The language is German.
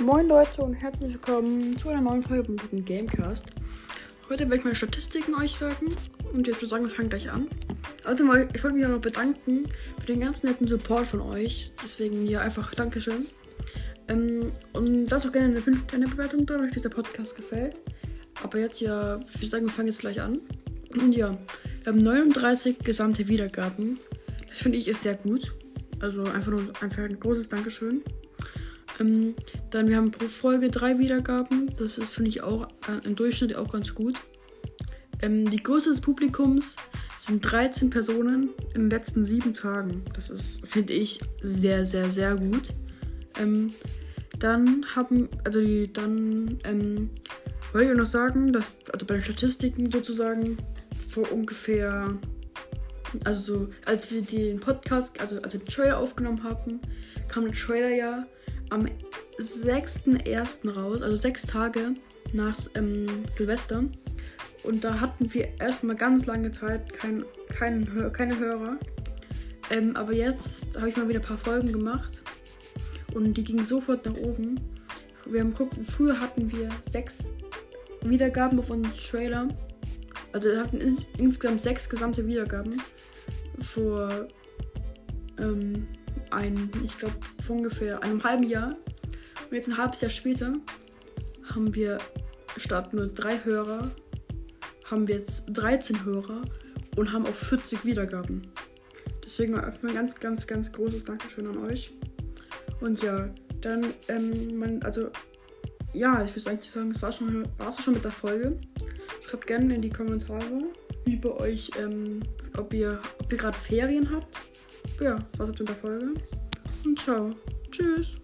Moin Leute und herzlich willkommen zu einer neuen Folge vom guten Gamecast. Heute werde ich meine Statistiken euch sagen und jetzt würde ich sagen, wir fangen gleich an. Also mal, ich wollte mich auch noch bedanken für den ganz netten Support von euch. Deswegen hier einfach Dankeschön. Ähm, und lasst auch gerne eine 5-Sterne-Bewertung da, wenn euch dieser Podcast gefällt. Aber jetzt ja, ich sagen, wir fangen jetzt gleich an. Und ja, wir haben 39 gesamte Wiedergaben. Das finde ich ist sehr gut. Also einfach nur einfach ein großes Dankeschön. Ähm, dann wir haben pro Folge drei Wiedergaben. Das ist, finde ich, auch im Durchschnitt auch ganz gut. Ähm, die Größe des Publikums sind 13 Personen in den letzten sieben Tagen. Das ist, finde ich, sehr, sehr, sehr gut. Ähm, dann haben, also die, dann ähm, wollte ich noch sagen, dass, also bei den Statistiken sozusagen, vor ungefähr, also als wir den Podcast, also als wir den Trailer aufgenommen haben, kam der Trailer ja am 6.1. raus, also sechs Tage nach ähm, Silvester. Und da hatten wir erstmal ganz lange Zeit kein, kein, keine Hörer. Ähm, aber jetzt habe ich mal wieder ein paar Folgen gemacht. Und die gingen sofort nach oben. Wir haben geguckt, früher hatten wir sechs Wiedergaben auf unserem Trailer. Also wir hatten ins, insgesamt sechs gesamte Wiedergaben. Vor ähm, ein, ich glaube, vor ungefähr einem halben Jahr. Und jetzt ein halbes Jahr später haben wir statt nur drei Hörer, haben wir jetzt 13 Hörer und haben auch 40 Wiedergaben. Deswegen ein ganz, ganz, ganz großes Dankeschön an euch. Und ja, dann, ähm, man, also, ja, ich würde eigentlich sagen, es war schon, war's schon mit der Folge. Schreibt gerne in die Kommentare, bei euch, ähm, ob ihr, ob ihr gerade Ferien habt ja, was war's mit der Folge. Und ciao. Tschüss.